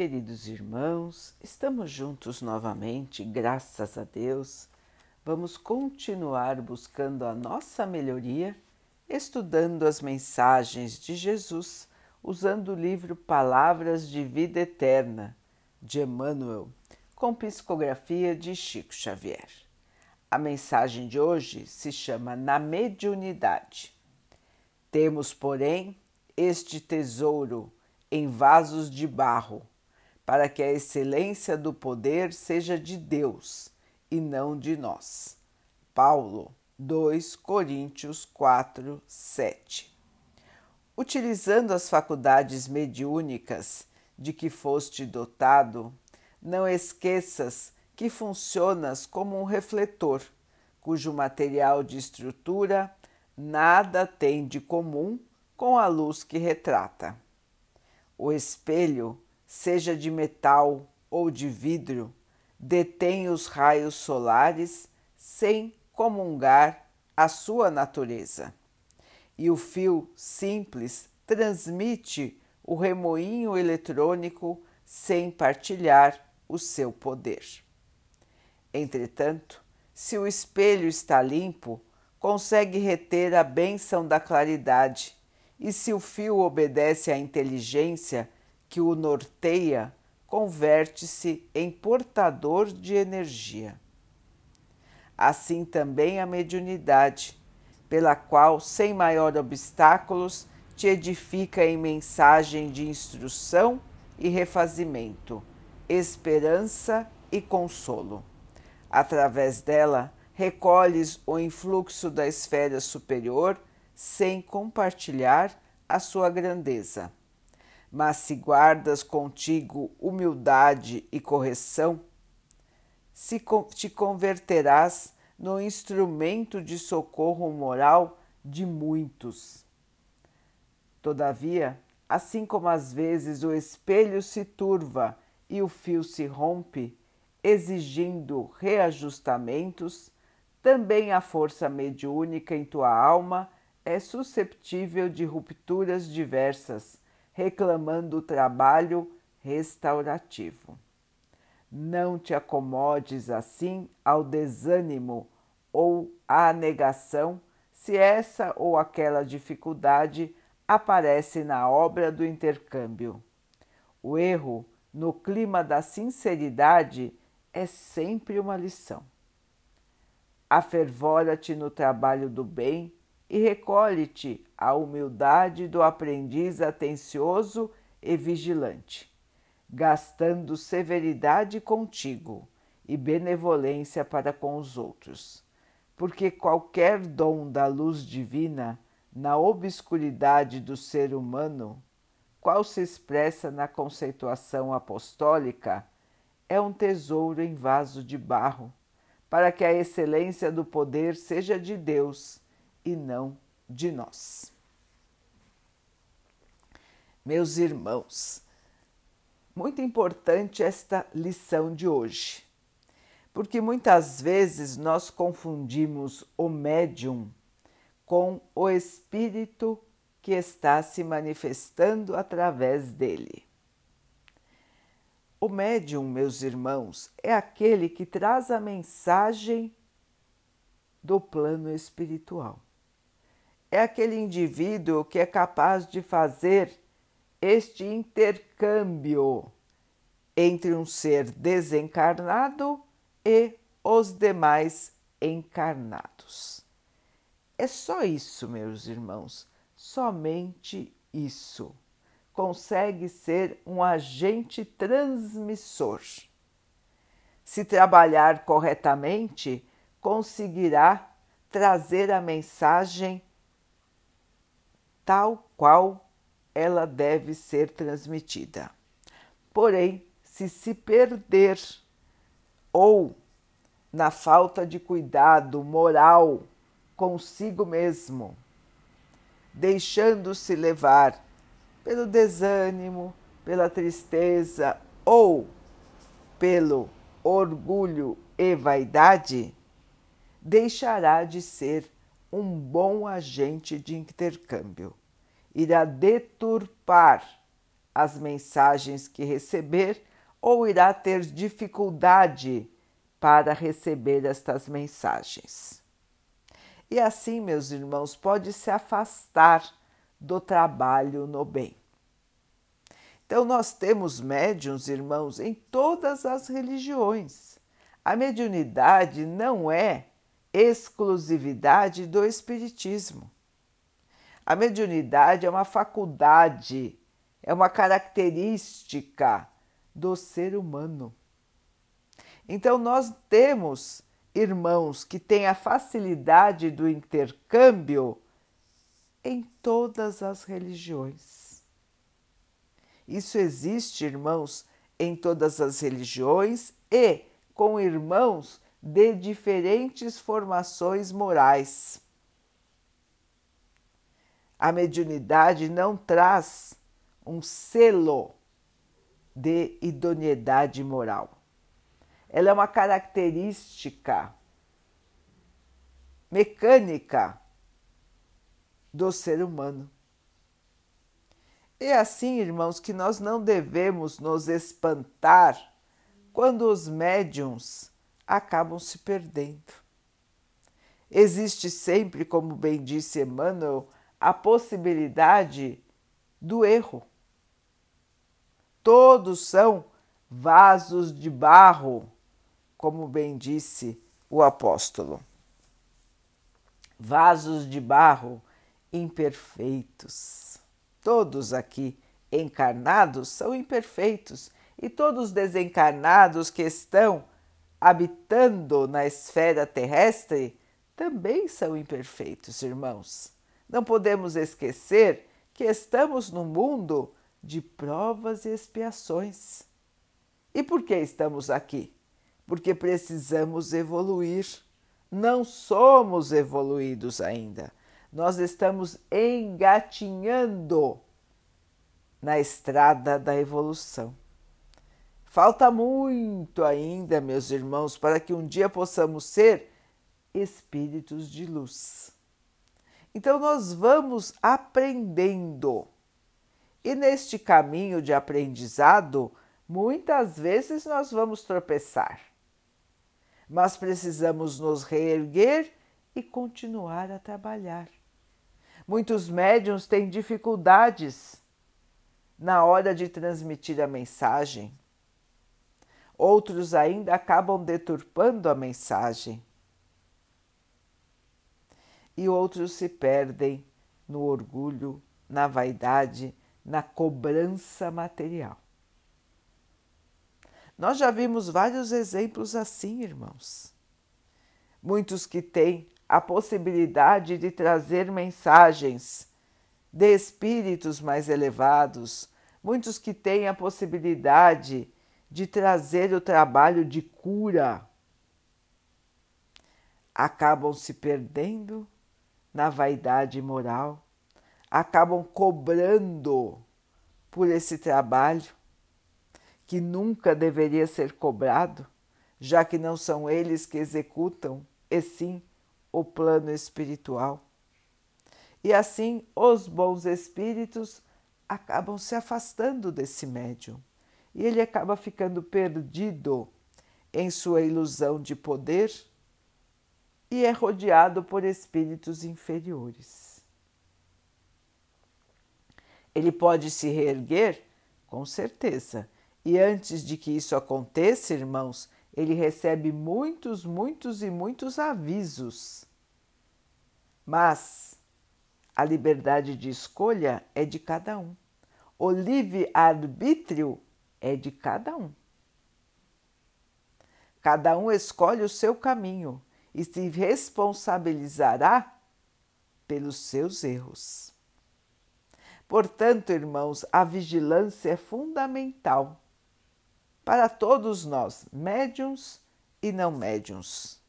queridos irmãos, estamos juntos novamente, graças a Deus. Vamos continuar buscando a nossa melhoria, estudando as mensagens de Jesus, usando o livro Palavras de Vida Eterna, de Emmanuel, com psicografia de Chico Xavier. A mensagem de hoje se chama Na Mediunidade. Temos, porém, este tesouro em vasos de barro, para que a excelência do poder seja de Deus e não de nós. Paulo 2 Coríntios 4, 7. Utilizando as faculdades mediúnicas de que foste dotado, não esqueças que funcionas como um refletor, cujo material de estrutura nada tem de comum com a luz que retrata. O espelho, seja de metal ou de vidro, detém os raios solares sem comungar a sua natureza. E o fio simples transmite o remoinho eletrônico sem partilhar o seu poder. Entretanto, se o espelho está limpo, consegue reter a bênção da claridade e se o fio obedece à inteligência que o norteia, converte-se em portador de energia. Assim também a mediunidade, pela qual, sem maior obstáculos, te edifica em mensagem de instrução e refazimento, esperança e consolo. Através dela, recolhes o influxo da esfera superior sem compartilhar a sua grandeza. Mas se guardas contigo humildade e correção, se te converterás no instrumento de socorro moral de muitos. Todavia, assim como às vezes o espelho se turva e o fio se rompe, exigindo reajustamentos, também a força mediúnica em tua alma é susceptível de rupturas diversas, reclamando o trabalho restaurativo. Não te acomodes assim ao desânimo ou à negação se essa ou aquela dificuldade aparece na obra do intercâmbio. O erro, no clima da sinceridade, é sempre uma lição. Afervora-te no trabalho do bem e recolhe-te à humildade do aprendiz atencioso e vigilante, gastando severidade contigo e benevolência para com os outros, porque qualquer dom da luz divina na obscuridade do ser humano, qual se expressa na conceituação apostólica, é um tesouro em vaso de barro, para que a excelência do poder seja de Deus e não de nós. Meus irmãos, muito importante esta lição de hoje, porque muitas vezes nós confundimos o médium com o espírito que está se manifestando através dele. O médium, meus irmãos, é aquele que traz a mensagem do plano espiritual é aquele indivíduo que é capaz de fazer este intercâmbio entre um ser desencarnado e os demais encarnados. É só isso, meus irmãos, somente isso. Consegue ser um agente transmissor. Se trabalhar corretamente, conseguirá trazer a mensagem tal qual ela deve ser transmitida. Porém, se se perder ou na falta de cuidado moral consigo mesmo, deixando-se levar pelo desânimo, pela tristeza ou pelo orgulho e vaidade, deixará de ser um bom agente de intercâmbio. Irá deturpar as mensagens que receber ou irá ter dificuldade para receber estas mensagens. E assim, meus irmãos, pode se afastar do trabalho no bem. Então, nós temos médiums, irmãos, em todas as religiões. A mediunidade não é exclusividade do Espiritismo. A mediunidade é uma faculdade, é uma característica do ser humano. Então, nós temos irmãos que têm a facilidade do intercâmbio em todas as religiões. Isso existe, irmãos, em todas as religiões e com irmãos de diferentes formações morais. A mediunidade não traz um selo de idoneidade moral. Ela é uma característica mecânica do ser humano. É assim, irmãos, que nós não devemos nos espantar quando os médiums acabam se perdendo. Existe sempre, como bem disse Emmanuel, a possibilidade do erro. Todos são vasos de barro, como bem disse o apóstolo. Vasos de barro imperfeitos. Todos aqui encarnados são imperfeitos e todos desencarnados que estão habitando na esfera terrestre também são imperfeitos, irmãos. Não podemos esquecer que estamos no mundo de provas e expiações. E por que estamos aqui? Porque precisamos evoluir. Não somos evoluídos ainda. Nós estamos engatinhando na estrada da evolução. Falta muito ainda, meus irmãos, para que um dia possamos ser espíritos de luz. Então, nós vamos aprendendo. E neste caminho de aprendizado, muitas vezes nós vamos tropeçar. Mas precisamos nos reerguer e continuar a trabalhar. Muitos médiums têm dificuldades na hora de transmitir a mensagem outros ainda acabam deturpando a mensagem. E outros se perdem no orgulho, na vaidade, na cobrança material. Nós já vimos vários exemplos assim, irmãos. Muitos que têm a possibilidade de trazer mensagens de espíritos mais elevados, muitos que têm a possibilidade de trazer o trabalho de cura, acabam se perdendo na vaidade moral, acabam cobrando por esse trabalho que nunca deveria ser cobrado, já que não são eles que executam, e sim o plano espiritual. E assim os bons espíritos acabam se afastando desse médium e ele acaba ficando perdido em sua ilusão de poder e é rodeado por espíritos inferiores. Ele pode se reerguer? Com certeza. E antes de que isso aconteça, irmãos, ele recebe muitos, muitos e muitos avisos. Mas a liberdade de escolha é de cada um. O livre-arbítrio é de cada um. Cada um escolhe o seu caminho e se responsabilizará pelos seus erros. Portanto, irmãos, a vigilância é fundamental para todos nós, médiums e não médiums.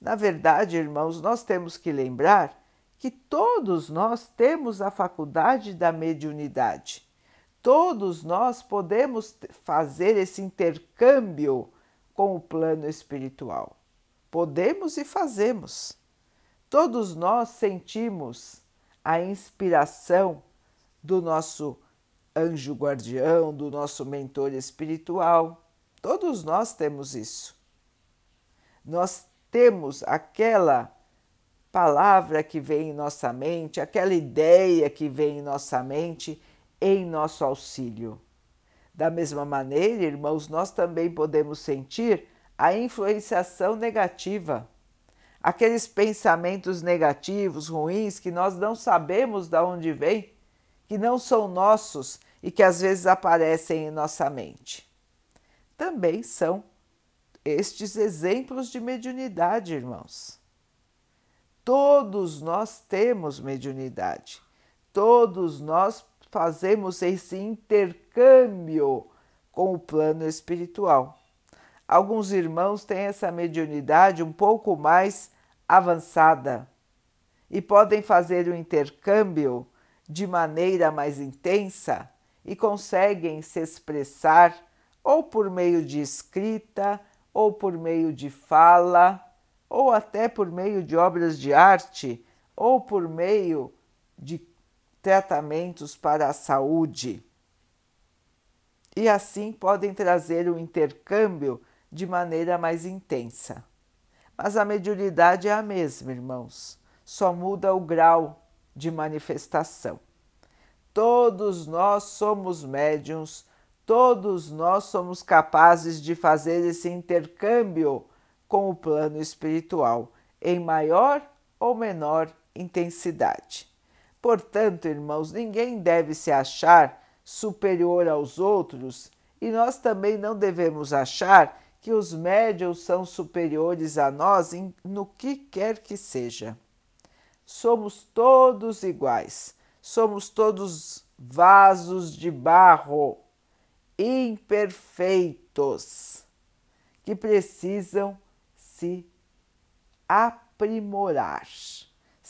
Na verdade, irmãos, nós temos que lembrar que todos nós temos a faculdade da mediunidade Todos nós podemos fazer esse intercâmbio com o plano espiritual. Podemos e fazemos. Todos nós sentimos a inspiração do nosso anjo guardião, do nosso mentor espiritual. Todos nós temos isso. Nós temos aquela palavra que vem em nossa mente, aquela ideia que vem em nossa mente em nosso auxílio. Da mesma maneira, irmãos, nós também podemos sentir a influenciação negativa, aqueles pensamentos negativos, ruins, que nós não sabemos de onde vêm, que não são nossos e que às vezes aparecem em nossa mente. Também são estes exemplos de mediunidade, irmãos. Todos nós temos mediunidade, todos nós fazemos esse intercâmbio com o plano espiritual. Alguns irmãos têm essa mediunidade um pouco mais avançada e podem fazer o intercâmbio de maneira mais intensa e conseguem se expressar ou por meio de escrita, ou por meio de fala, ou até por meio de obras de arte, ou por meio de tratamentos para a saúde. E assim podem trazer o intercâmbio de maneira mais intensa. Mas a mediunidade é a mesma, irmãos, só muda o grau de manifestação. Todos nós somos médiums, todos nós somos capazes de fazer esse intercâmbio com o plano espiritual, em maior ou menor intensidade. Portanto, irmãos, ninguém deve se achar superior aos outros e nós também não devemos achar que os médios são superiores a nós em, no que quer que seja. Somos todos iguais, somos todos vasos de barro, imperfeitos, que precisam se aprimorar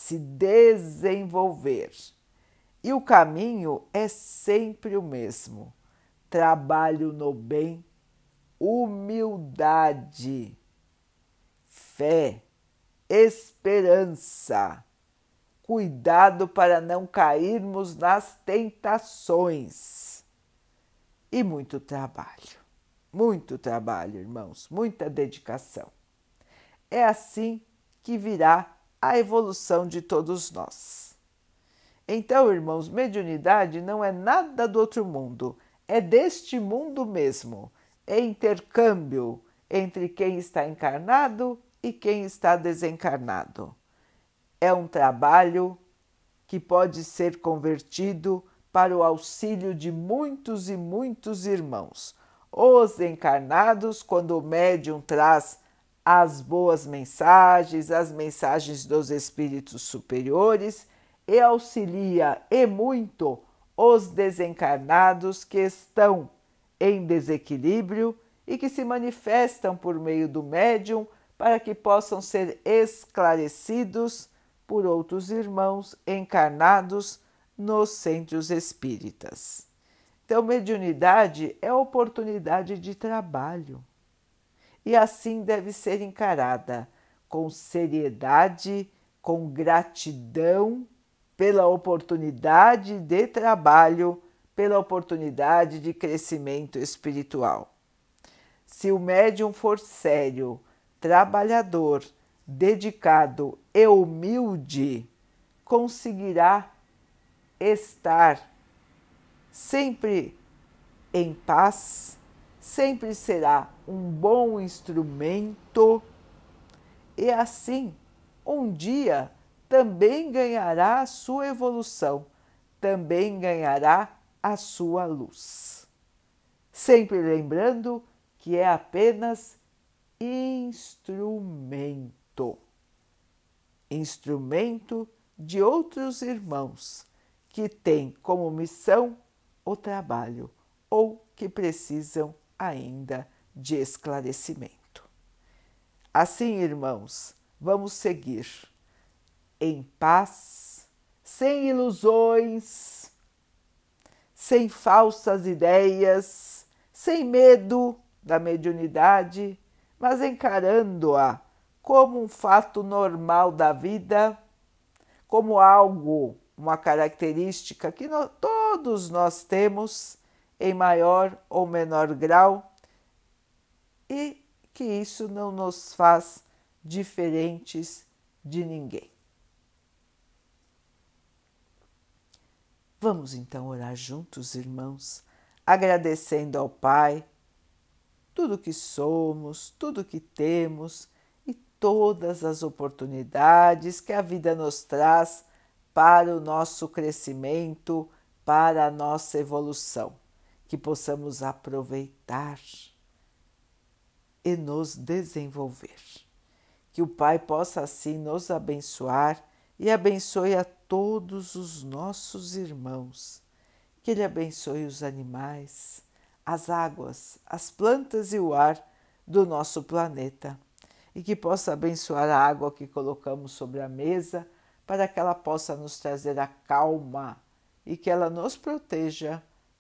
se desenvolver. E o caminho é sempre o mesmo: trabalho no bem, humildade, fé, esperança, cuidado para não cairmos nas tentações e muito trabalho. Muito trabalho, irmãos, muita dedicação. É assim que virá a evolução de todos nós. Então, irmãos, mediunidade não é nada do outro mundo, é deste mundo mesmo. É intercâmbio entre quem está encarnado e quem está desencarnado. É um trabalho que pode ser convertido para o auxílio de muitos e muitos irmãos. Os encarnados, quando o médium traz as boas mensagens, as mensagens dos espíritos superiores e auxilia e muito os desencarnados que estão em desequilíbrio e que se manifestam por meio do médium para que possam ser esclarecidos por outros irmãos encarnados nos centros espíritas. Então, mediunidade é oportunidade de trabalho e assim deve ser encarada com seriedade, com gratidão pela oportunidade de trabalho, pela oportunidade de crescimento espiritual. Se o médium for sério, trabalhador, dedicado e humilde, conseguirá estar sempre em paz sempre será um bom instrumento e assim um dia também ganhará a sua evolução, também ganhará a sua luz. Sempre lembrando que é apenas instrumento instrumento de outros irmãos que têm como missão o trabalho ou que precisam ainda de esclarecimento. Assim, irmãos, vamos seguir em paz, sem ilusões, sem falsas ideias, sem medo da mediunidade, mas encarando-a como um fato normal da vida, como algo, uma característica que nós, todos nós temos, em maior ou menor grau, e que isso não nos faz diferentes de ninguém. Vamos então orar juntos, irmãos, agradecendo ao Pai tudo que somos, tudo que temos e todas as oportunidades que a vida nos traz para o nosso crescimento, para a nossa evolução, que possamos aproveitar e nos desenvolver. Que o Pai possa assim nos abençoar e abençoe a todos os nossos irmãos. Que Ele abençoe os animais, as águas, as plantas e o ar do nosso planeta. E que possa abençoar a água que colocamos sobre a mesa para que ela possa nos trazer a calma e que ela nos proteja